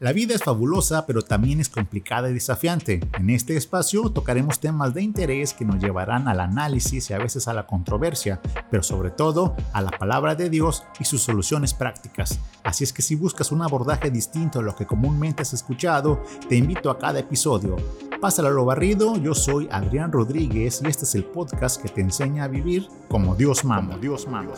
La vida es fabulosa, pero también es complicada y desafiante. En este espacio tocaremos temas de interés que nos llevarán al análisis y a veces a la controversia, pero sobre todo a la palabra de Dios y sus soluciones prácticas. Así es que si buscas un abordaje distinto a lo que comúnmente has escuchado, te invito a cada episodio. Pásalo a lo barrido, yo soy Adrián Rodríguez y este es el podcast que te enseña a vivir como Dios manda. Dios manda.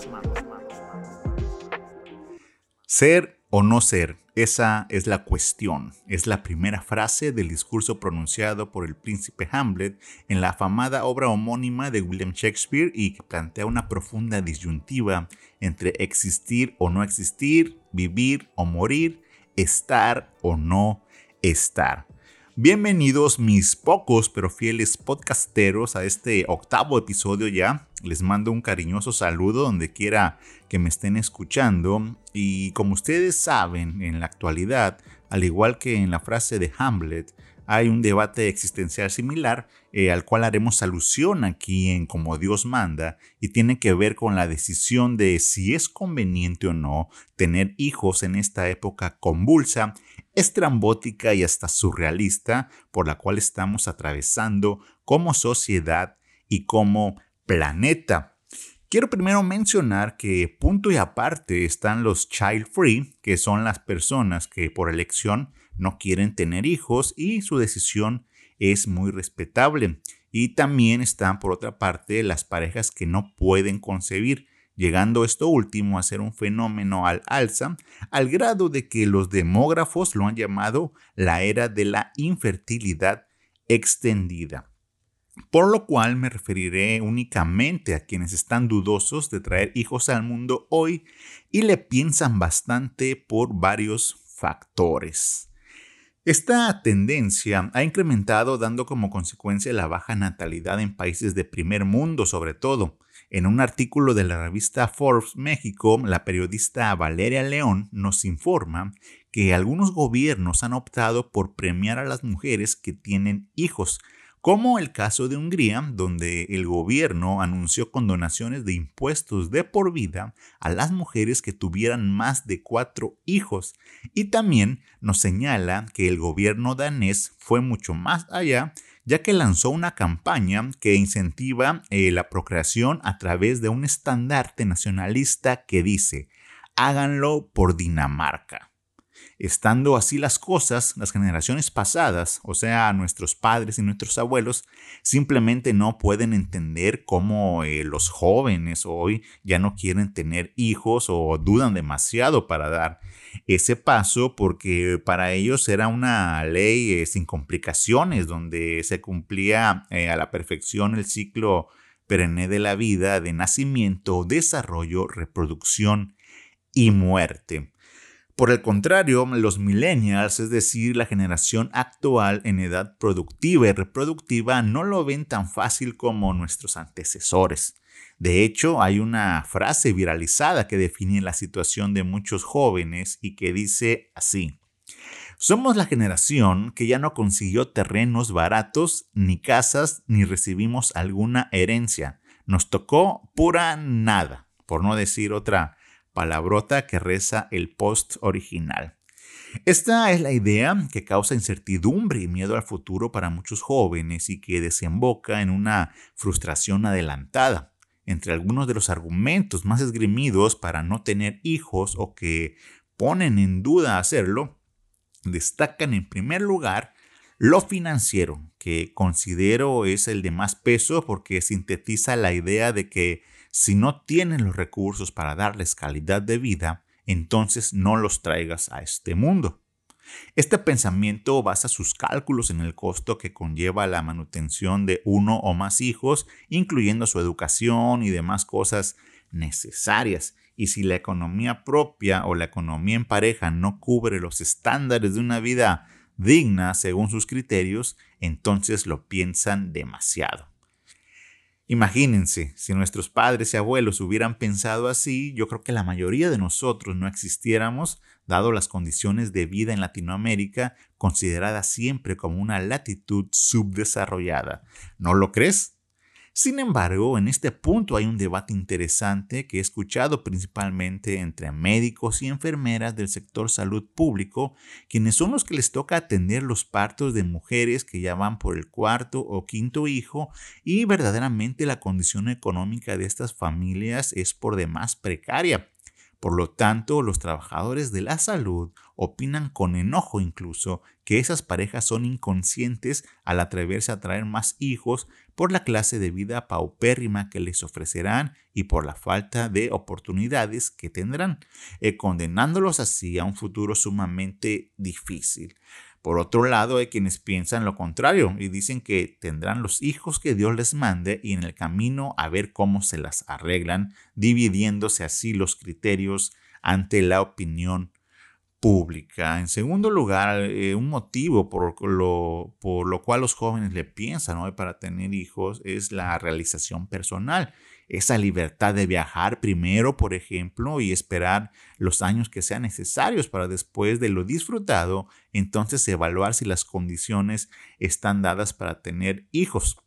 Ser o no ser, esa es la cuestión. Es la primera frase del discurso pronunciado por el príncipe Hamlet en la afamada obra homónima de William Shakespeare y que plantea una profunda disyuntiva entre existir o no existir, vivir o morir, estar o no estar. Bienvenidos mis pocos pero fieles podcasteros a este octavo episodio ya. Les mando un cariñoso saludo donde quiera que me estén escuchando. Y como ustedes saben, en la actualidad, al igual que en la frase de Hamlet, hay un debate existencial similar eh, al cual haremos alusión aquí en Como Dios manda y tiene que ver con la decisión de si es conveniente o no tener hijos en esta época convulsa, estrambótica y hasta surrealista por la cual estamos atravesando como sociedad y como planeta. Quiero primero mencionar que punto y aparte están los child free, que son las personas que por elección no quieren tener hijos y su decisión es muy respetable. Y también están por otra parte las parejas que no pueden concebir, llegando esto último a ser un fenómeno al alza, al grado de que los demógrafos lo han llamado la era de la infertilidad extendida. Por lo cual me referiré únicamente a quienes están dudosos de traer hijos al mundo hoy y le piensan bastante por varios factores. Esta tendencia ha incrementado dando como consecuencia la baja natalidad en países de primer mundo sobre todo. En un artículo de la revista Forbes México, la periodista Valeria León nos informa que algunos gobiernos han optado por premiar a las mujeres que tienen hijos, como el caso de Hungría, donde el gobierno anunció condonaciones de impuestos de por vida a las mujeres que tuvieran más de cuatro hijos. Y también nos señala que el gobierno danés fue mucho más allá, ya que lanzó una campaña que incentiva eh, la procreación a través de un estandarte nacionalista que dice, háganlo por Dinamarca. Estando así las cosas, las generaciones pasadas, o sea, nuestros padres y nuestros abuelos, simplemente no pueden entender cómo eh, los jóvenes hoy ya no quieren tener hijos o dudan demasiado para dar ese paso porque para ellos era una ley eh, sin complicaciones, donde se cumplía eh, a la perfección el ciclo perenne de la vida de nacimiento, desarrollo, reproducción y muerte. Por el contrario, los millennials, es decir, la generación actual en edad productiva y reproductiva, no lo ven tan fácil como nuestros antecesores. De hecho, hay una frase viralizada que define la situación de muchos jóvenes y que dice así. Somos la generación que ya no consiguió terrenos baratos, ni casas, ni recibimos alguna herencia. Nos tocó pura nada, por no decir otra palabrota que reza el post original. Esta es la idea que causa incertidumbre y miedo al futuro para muchos jóvenes y que desemboca en una frustración adelantada. Entre algunos de los argumentos más esgrimidos para no tener hijos o que ponen en duda hacerlo, destacan en primer lugar lo financiero, que considero es el de más peso porque sintetiza la idea de que si no tienen los recursos para darles calidad de vida, entonces no los traigas a este mundo. Este pensamiento basa sus cálculos en el costo que conlleva la manutención de uno o más hijos, incluyendo su educación y demás cosas necesarias. Y si la economía propia o la economía en pareja no cubre los estándares de una vida digna según sus criterios, entonces lo piensan demasiado. Imagínense, si nuestros padres y abuelos hubieran pensado así, yo creo que la mayoría de nosotros no existiéramos, dado las condiciones de vida en Latinoamérica, considerada siempre como una latitud subdesarrollada. ¿No lo crees? Sin embargo, en este punto hay un debate interesante que he escuchado principalmente entre médicos y enfermeras del sector salud público, quienes son los que les toca atender los partos de mujeres que ya van por el cuarto o quinto hijo y verdaderamente la condición económica de estas familias es por demás precaria. Por lo tanto, los trabajadores de la salud opinan con enojo incluso que esas parejas son inconscientes al atreverse a traer más hijos por la clase de vida paupérrima que les ofrecerán y por la falta de oportunidades que tendrán, eh, condenándolos así a un futuro sumamente difícil. Por otro lado, hay quienes piensan lo contrario y dicen que tendrán los hijos que Dios les mande y en el camino a ver cómo se las arreglan, dividiéndose así los criterios ante la opinión pública. En segundo lugar, eh, un motivo por lo, por lo cual los jóvenes le piensan hoy para tener hijos es la realización personal esa libertad de viajar primero, por ejemplo, y esperar los años que sean necesarios para después de lo disfrutado, entonces evaluar si las condiciones están dadas para tener hijos.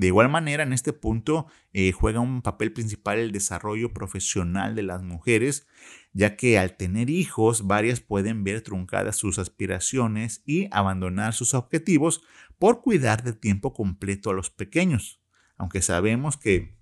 De igual manera, en este punto eh, juega un papel principal el desarrollo profesional de las mujeres, ya que al tener hijos, varias pueden ver truncadas sus aspiraciones y abandonar sus objetivos por cuidar de tiempo completo a los pequeños. Aunque sabemos que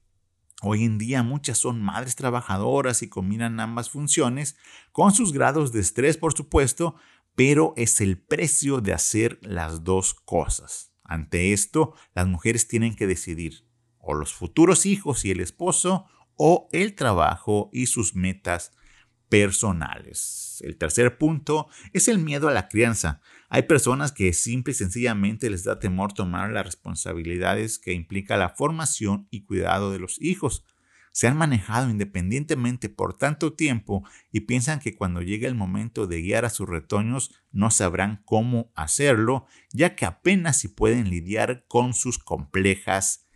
Hoy en día muchas son madres trabajadoras y combinan ambas funciones, con sus grados de estrés por supuesto, pero es el precio de hacer las dos cosas. Ante esto, las mujeres tienen que decidir o los futuros hijos y el esposo o el trabajo y sus metas personales. El tercer punto es el miedo a la crianza. Hay personas que simple y sencillamente les da temor tomar las responsabilidades que implica la formación y cuidado de los hijos. Se han manejado independientemente por tanto tiempo y piensan que cuando llegue el momento de guiar a sus retoños no sabrán cómo hacerlo, ya que apenas si pueden lidiar con sus complejas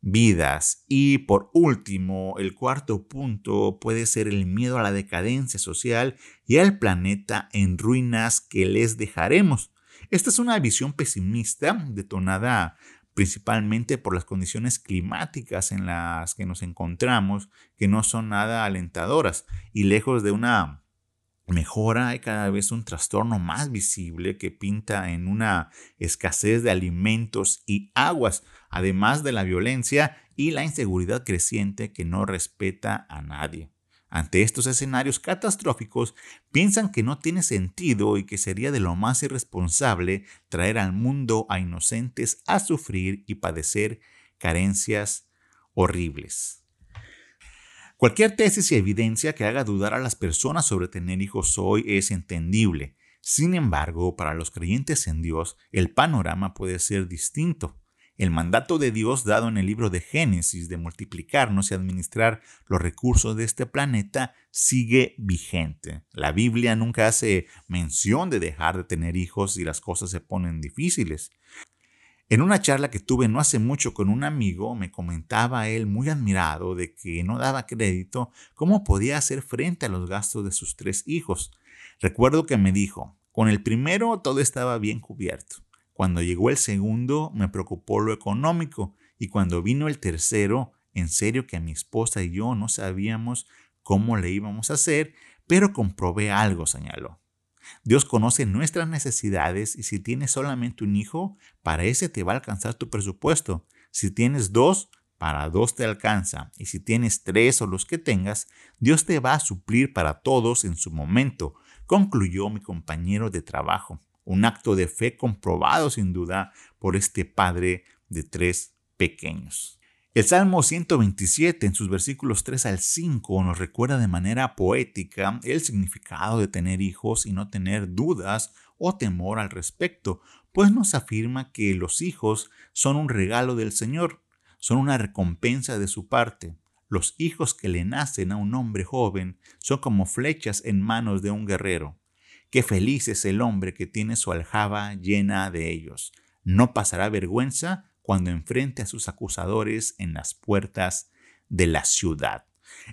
vidas. Y por último, el cuarto punto puede ser el miedo a la decadencia social y al planeta en ruinas que les dejaremos. Esta es una visión pesimista detonada principalmente por las condiciones climáticas en las que nos encontramos, que no son nada alentadoras y lejos de una mejora hay cada vez un trastorno más visible que pinta en una escasez de alimentos y aguas, además de la violencia y la inseguridad creciente que no respeta a nadie. Ante estos escenarios catastróficos, piensan que no tiene sentido y que sería de lo más irresponsable traer al mundo a inocentes a sufrir y padecer carencias horribles. Cualquier tesis y evidencia que haga dudar a las personas sobre tener hijos hoy es entendible. Sin embargo, para los creyentes en Dios, el panorama puede ser distinto. El mandato de Dios dado en el libro de Génesis de multiplicarnos y administrar los recursos de este planeta sigue vigente. La Biblia nunca hace mención de dejar de tener hijos si las cosas se ponen difíciles. En una charla que tuve no hace mucho con un amigo, me comentaba él muy admirado de que no daba crédito cómo podía hacer frente a los gastos de sus tres hijos. Recuerdo que me dijo, con el primero todo estaba bien cubierto. Cuando llegó el segundo me preocupó lo económico y cuando vino el tercero, en serio que mi esposa y yo no sabíamos cómo le íbamos a hacer, pero comprobé algo, señaló. Dios conoce nuestras necesidades y si tienes solamente un hijo, para ese te va a alcanzar tu presupuesto. Si tienes dos, para dos te alcanza. Y si tienes tres o los que tengas, Dios te va a suplir para todos en su momento, concluyó mi compañero de trabajo. Un acto de fe comprobado sin duda por este padre de tres pequeños. El Salmo 127 en sus versículos 3 al 5 nos recuerda de manera poética el significado de tener hijos y no tener dudas o temor al respecto, pues nos afirma que los hijos son un regalo del Señor, son una recompensa de su parte. Los hijos que le nacen a un hombre joven son como flechas en manos de un guerrero. Qué feliz es el hombre que tiene su aljaba llena de ellos. No pasará vergüenza cuando enfrente a sus acusadores en las puertas de la ciudad.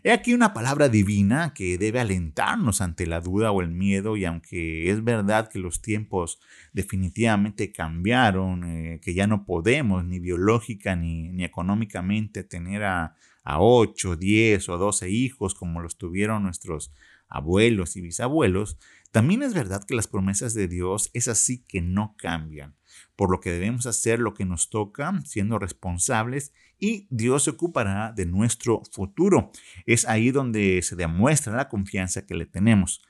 He aquí una palabra divina que debe alentarnos ante la duda o el miedo y aunque es verdad que los tiempos definitivamente cambiaron, eh, que ya no podemos ni biológica ni, económicamente tener a, a 8, 10 o 12 hijos como los tuvieron nuestros abuelos y bisabuelos, también es verdad que las promesas de Dios es así que no cambian, por lo que debemos hacer lo que nos toca, siendo responsables, y Dios se ocupará de nuestro futuro. Es ahí donde se demuestra la confianza que le tenemos.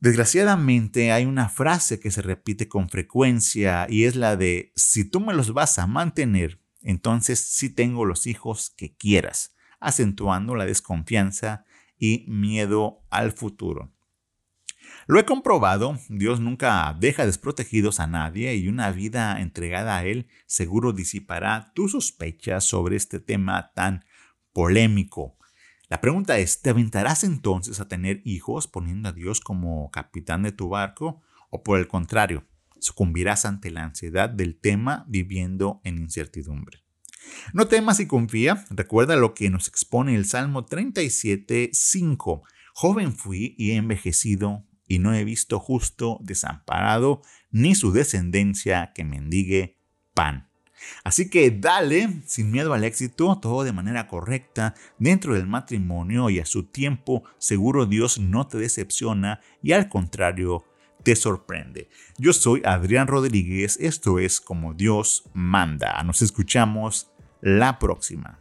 Desgraciadamente hay una frase que se repite con frecuencia y es la de, si tú me los vas a mantener, entonces sí tengo los hijos que quieras, acentuando la desconfianza y miedo al futuro. Lo he comprobado, Dios nunca deja desprotegidos a nadie y una vida entregada a Él seguro disipará tus sospechas sobre este tema tan polémico. La pregunta es, ¿te aventarás entonces a tener hijos poniendo a Dios como capitán de tu barco? ¿O por el contrario, sucumbirás ante la ansiedad del tema viviendo en incertidumbre? No temas y confía. Recuerda lo que nos expone el Salmo 37, 5. Joven fui y he envejecido y no he visto justo desamparado ni su descendencia que mendigue pan. Así que dale, sin miedo al éxito, todo de manera correcta, dentro del matrimonio y a su tiempo, seguro Dios no te decepciona y al contrario, te sorprende. Yo soy Adrián Rodríguez, esto es como Dios manda. Nos escuchamos la próxima.